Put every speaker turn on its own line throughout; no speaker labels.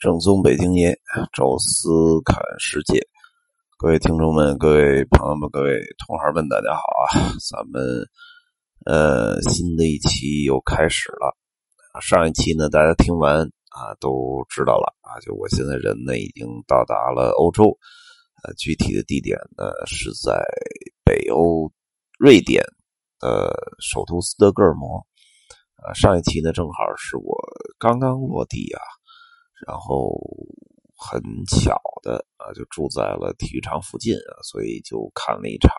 正宗北京爷，宙斯看世界，各位听众们、各位朋友们、各位同行们，大家好啊！咱们呃新的一期又开始了。上一期呢，大家听完啊都知道了啊，就我现在人呢已经到达了欧洲，呃，具体的地点呢是在北欧瑞典的首都斯德哥尔摩。呃，上一期呢正好是我刚刚落地啊。然后很巧的啊，就住在了体育场附近啊，所以就看了一场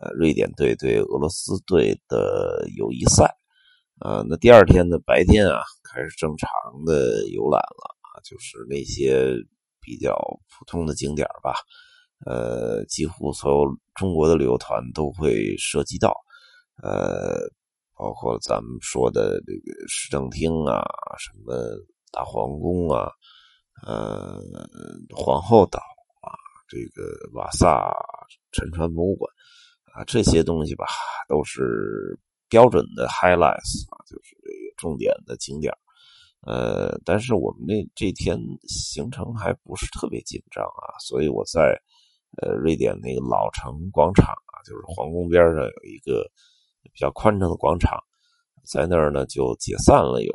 呃瑞典队对俄罗斯队的友谊赛。呃，那第二天的白天啊，开始正常的游览了啊，就是那些比较普通的景点吧。呃，几乎所有中国的旅游团都会涉及到，呃，包括咱们说的这个市政厅啊，什么。大皇宫啊，呃，皇后岛啊，这个瓦萨沉船博物馆啊，这些东西吧，都是标准的 highlights 啊，就是这个重点的景点呃，但是我们那这天行程还不是特别紧张啊，所以我在呃瑞典那个老城广场啊，就是皇宫边上有一个比较宽敞的广场，在那儿呢就解散了有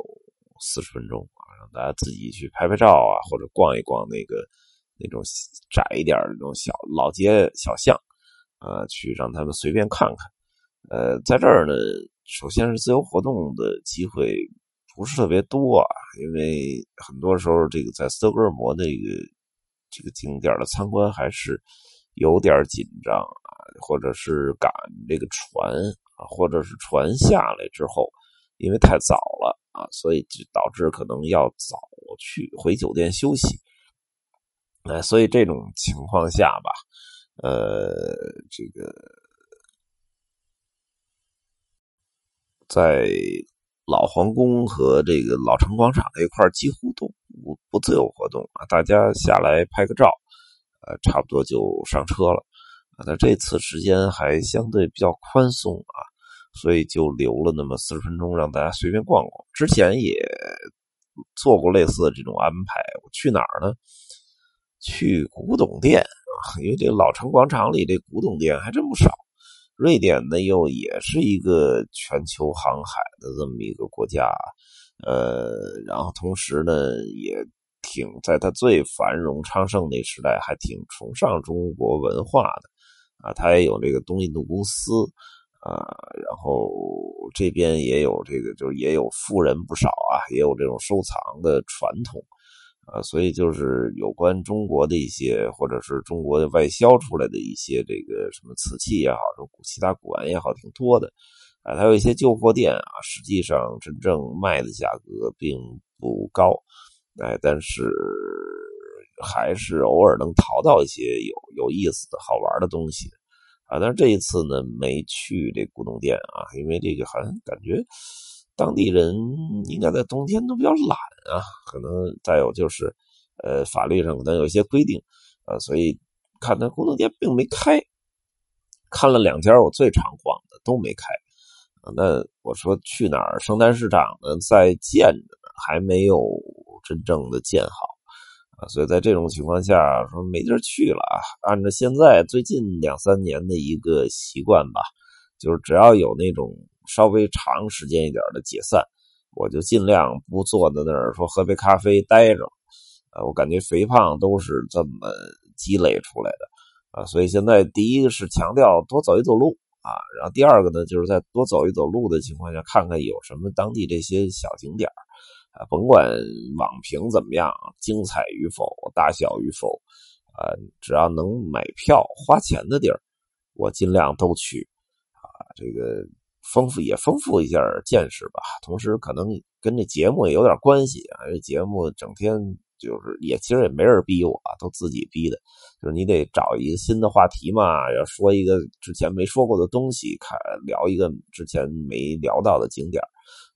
四十分钟。让大家自己去拍拍照啊，或者逛一逛那个那种窄一点的那种小老街小巷，啊，去让他们随便看看。呃，在这儿呢，首先是自由活动的机会不是特别多啊，因为很多时候这个在斯德哥尔摩那个这个景点的参观还是有点紧张啊，或者是赶这个船啊，或者是船下来之后。因为太早了啊，所以就导致可能要早去回酒店休息。哎，所以这种情况下吧，呃，这个在老皇宫和这个老城广场那块几乎都不不自由活动啊，大家下来拍个照，呃，差不多就上车了。啊那这次时间还相对比较宽松啊。所以就留了那么四十分钟，让大家随便逛逛。之前也做过类似的这种安排。我去哪儿呢？去古董店啊，因为这老城广场里这古董店还真不少。瑞典呢，又也是一个全球航海的这么一个国家，呃，然后同时呢，也挺在它最繁荣昌盛那时代，还挺崇尚中国文化的啊。它也有这个东印度公司。啊，然后这边也有这个，就是也有富人不少啊，也有这种收藏的传统啊，所以就是有关中国的一些，或者是中国的外销出来的一些这个什么瓷器也好，什么其他古玩也好，挺多的啊。还有一些旧货店啊，实际上真正卖的价格并不高，哎，但是还是偶尔能淘到一些有有意思的好玩的东西。啊，但是这一次呢，没去这古董店啊，因为这个好像感觉当地人应该在冬天都比较懒啊，可能再有就是，呃，法律上可能有一些规定啊，所以看那古董店并没开，看了两家我最常逛的都没开啊。那我说去哪儿？圣诞市场呢，在建着呢，还没有真正的建好。啊，所以在这种情况下，说没地儿去了啊。按照现在最近两三年的一个习惯吧，就是只要有那种稍微长时间一点的解散，我就尽量不坐在那儿说喝杯咖啡待着。啊，我感觉肥胖都是这么积累出来的啊。所以现在第一个是强调多走一走路啊，然后第二个呢，就是在多走一走路的情况下，看看有什么当地这些小景点啊，甭管网评怎么样，精彩与否，大小与否，啊，只要能买票花钱的地儿，我尽量都去，啊，这个丰富也丰富一下见识吧。同时，可能跟这节目也有点关系啊。这节目整天就是也其实也没人逼我，都自己逼的，就是你得找一个新的话题嘛，要说一个之前没说过的东西，看聊一个之前没聊到的景点。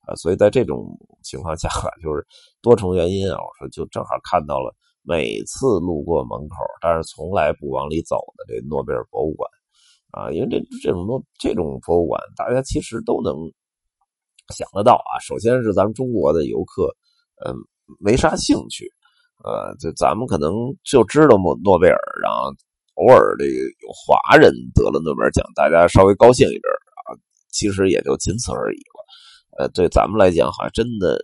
啊，所以在这种情况下，就是多重原因啊。我说就正好看到了，每次路过门口，但是从来不往里走的这诺贝尔博物馆啊，因为这这种诺这种博物馆，大家其实都能想得到啊。首先是咱们中国的游客，嗯，没啥兴趣呃，就咱们可能就知道诺诺贝尔，然后偶尔这个有华人得了诺贝尔奖，大家稍微高兴一阵啊，其实也就仅此而已了。呃，对咱们来讲，好像真的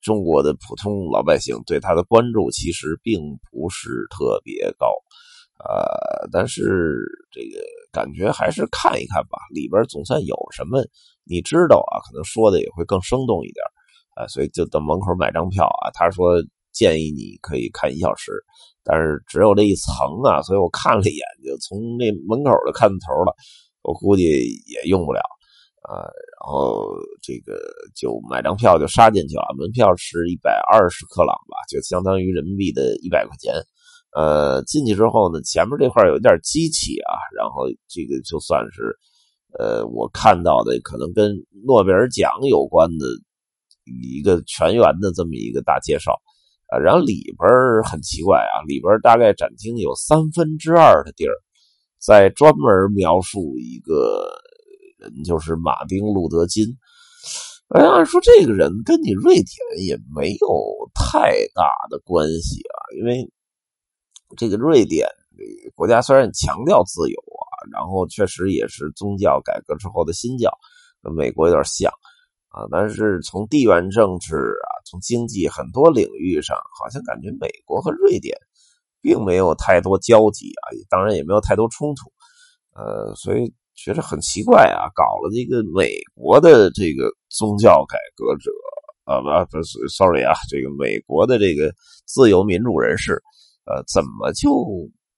中国的普通老百姓对他的关注其实并不是特别高。呃，但是这个感觉还是看一看吧，里边总算有什么你知道啊，可能说的也会更生动一点啊，所以就到门口买张票啊。他说建议你可以看一小时，但是只有这一层啊，所以我看了一眼，就从那门口就看头了，我估计也用不了啊。然后这个就买张票就杀进去了，门票是一百二十克朗吧，就相当于人民币的一百块钱。呃，进去之后呢，前面这块有点机器啊，然后这个就算是，呃，我看到的可能跟诺贝尔奖有关的一个全员的这么一个大介绍啊，然后里边很奇怪啊，里边大概展厅有三分之二的地儿在专门描述一个人，就是马丁·路德·金。哎，按说这个人跟你瑞典也没有太大的关系啊，因为。这个瑞典国家虽然强调自由啊，然后确实也是宗教改革之后的新教，跟美国有点像啊，但是从地缘政治啊，从经济很多领域上，好像感觉美国和瑞典并没有太多交集啊，当然也没有太多冲突，呃，所以觉得很奇怪啊，搞了这个美国的这个宗教改革者啊，不不是，sorry 啊，这个美国的这个自由民主人士。呃，怎么就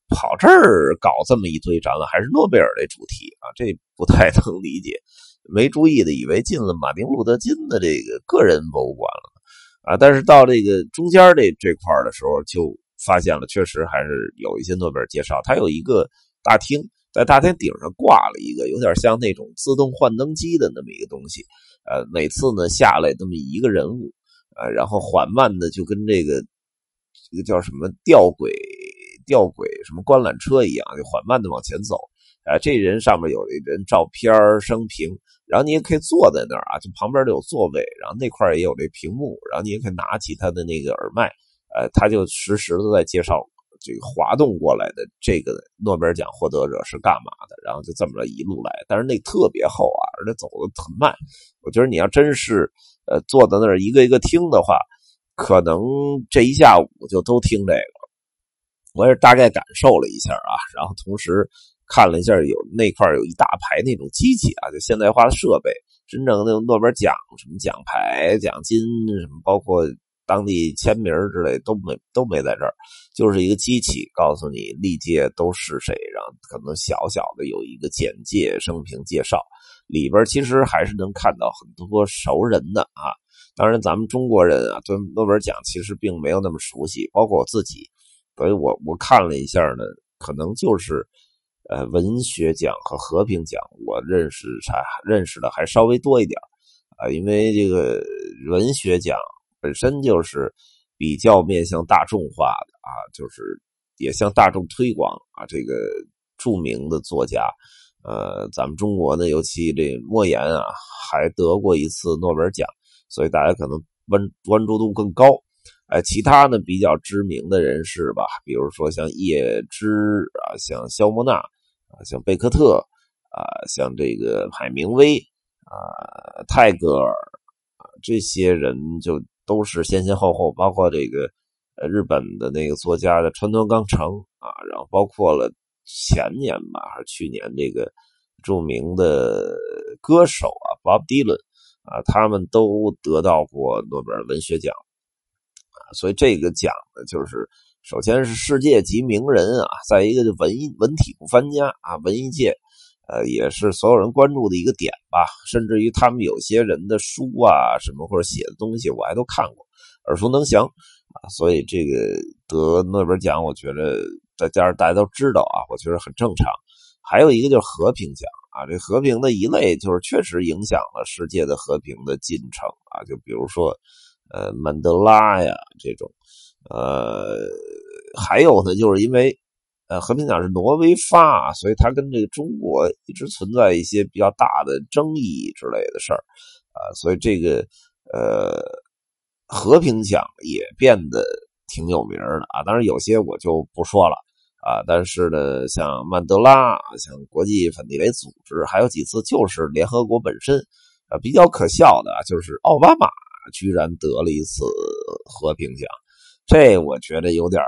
跑这儿搞这么一堆展览？还是诺贝尔的主题啊？这不太能理解。没注意的，以为进了马丁路德金的这个个人博物馆了啊！但是到这个中间这这块的时候，就发现了，确实还是有一些诺贝尔介绍。它有一个大厅，在大厅顶上挂了一个有点像那种自动幻灯机的那么一个东西。呃，每次呢下来那么一个人物，呃，然后缓慢的就跟这个。这个叫什么吊轨、吊轨什么观览车一样，就缓慢的往前走。啊，这人上面有一人照片生平，然后你也可以坐在那儿啊，就旁边都有座位，然后那块也有这屏幕，然后你也可以拿起他的那个耳麦，呃，他就实时的在介绍这个滑动过来的这个诺贝尔奖获得者是干嘛的，然后就这么着一路来。但是那特别厚啊，而且走的很慢。我觉得你要真是呃坐在那儿一个一个听的话。可能这一下午就都听这个，我也大概感受了一下啊，然后同时看了一下有那块有一大排那种机器啊，就现代化的设备，真正的诺贝尔奖什么奖牌、奖金什么，包括当地签名之类都没都没在这儿，就是一个机器告诉你历届都是谁，然后可能小小的有一个简介、生平介绍，里边其实还是能看到很多熟人的啊。当然，咱们中国人啊，对诺贝尔奖其实并没有那么熟悉，包括我自己。所以我我看了一下呢，可能就是呃文学奖和和平奖，我认识才认识的还稍微多一点啊。因为这个文学奖本身就是比较面向大众化的啊，就是也向大众推广啊。这个著名的作家，呃，咱们中国呢，尤其这莫言啊，还得过一次诺贝尔奖。所以大家可能关关注度更高，哎，其他呢比较知名的人士吧，比如说像叶芝啊，像肖莫纳啊，像贝克特啊，像这个海明威啊，泰戈尔啊，这些人就都是先先后后，包括这个呃日本的那个作家的川端康成啊，然后包括了前年吧还是去年这个著名的歌手啊，Bob Dylan。啊，他们都得到过诺贝尔文学奖啊，所以这个奖呢，就是首先是世界级名人啊，再一个就文艺文体不分家啊，文艺界，呃，也是所有人关注的一个点吧。甚至于他们有些人的书啊，什么或者写的东西，我还都看过，耳熟能详啊。所以这个得诺贝尔奖，我觉得再加上大家都知道啊，我觉得很正常。还有一个就是和平奖。啊，这和平的一类就是确实影响了世界的和平的进程啊，就比如说，呃，曼德拉呀这种，呃，还有呢，就是因为，呃，和平奖是挪威发，所以它跟这个中国一直存在一些比较大的争议之类的事儿啊，所以这个呃，和平奖也变得挺有名的啊。当然有些我就不说了啊。但是呢，像曼德拉，像国际反地雷组织，还有几次就是联合国本身啊，比较可笑的就是奥巴马居然得了一次和平奖，这我觉得有点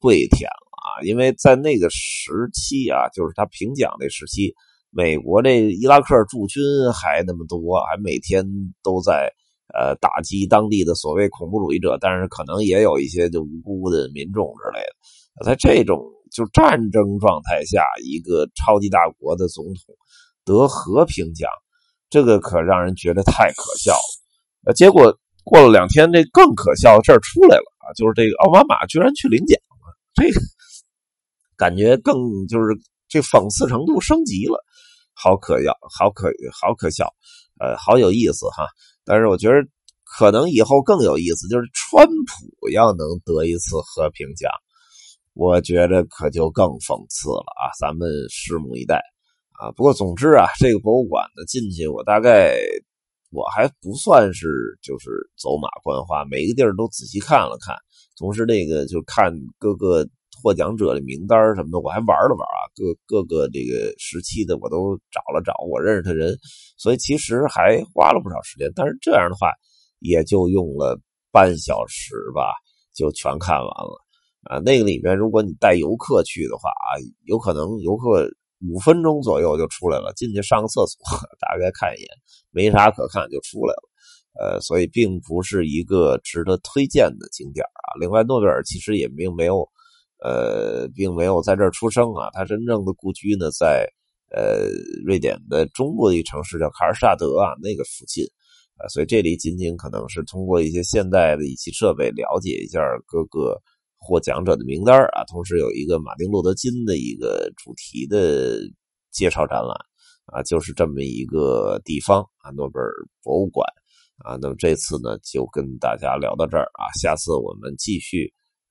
跪舔了啊。因为在那个时期啊，就是他评奖那时期。美国这伊拉克驻军还那么多，还每天都在呃打击当地的所谓恐怖主义者，但是可能也有一些就无辜的民众之类的。在这种就战争状态下，一个超级大国的总统得和平奖，这个可让人觉得太可笑了。呃，结果过了两天，这更可笑的事儿出来了啊，就是这个奥巴马居然去领奖了，这个感觉更就是这讽刺程度升级了。好可笑，好可好可笑，呃，好有意思哈。但是我觉得可能以后更有意思，就是川普要能得一次和平奖，我觉得可就更讽刺了啊。咱们拭目以待啊。不过总之啊，这个博物馆呢进去，我大概我还不算是就是走马观花，每个地儿都仔细看了看，同时那个就看各个。获奖者的名单什么的，我还玩了玩啊，各各个这个时期的我都找了找，我认识的人，所以其实还花了不少时间。但是这样的话，也就用了半小时吧，就全看完了啊。那个里面，如果你带游客去的话啊，有可能游客五分钟左右就出来了，进去上个厕所，大概看一眼，没啥可看就出来了。呃，所以并不是一个值得推荐的景点啊。另外，诺贝尔其实也并没有。呃，并没有在这儿出生啊，他真正的故居呢，在呃瑞典的中部的一城市叫卡尔萨德啊，那个附近啊，所以这里仅仅可能是通过一些现代的仪器设备了解一下各个获奖者的名单啊，同时有一个马丁路德金的一个主题的介绍展览啊，就是这么一个地方啊，诺贝尔博物馆啊，那么这次呢就跟大家聊到这儿啊，下次我们继续。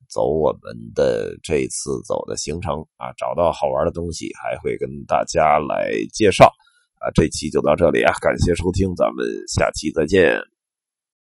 走我们的这次走的行程啊，找到好玩的东西，还会跟大家来介绍啊。这期就到这里啊，感谢收听，咱们下期再见。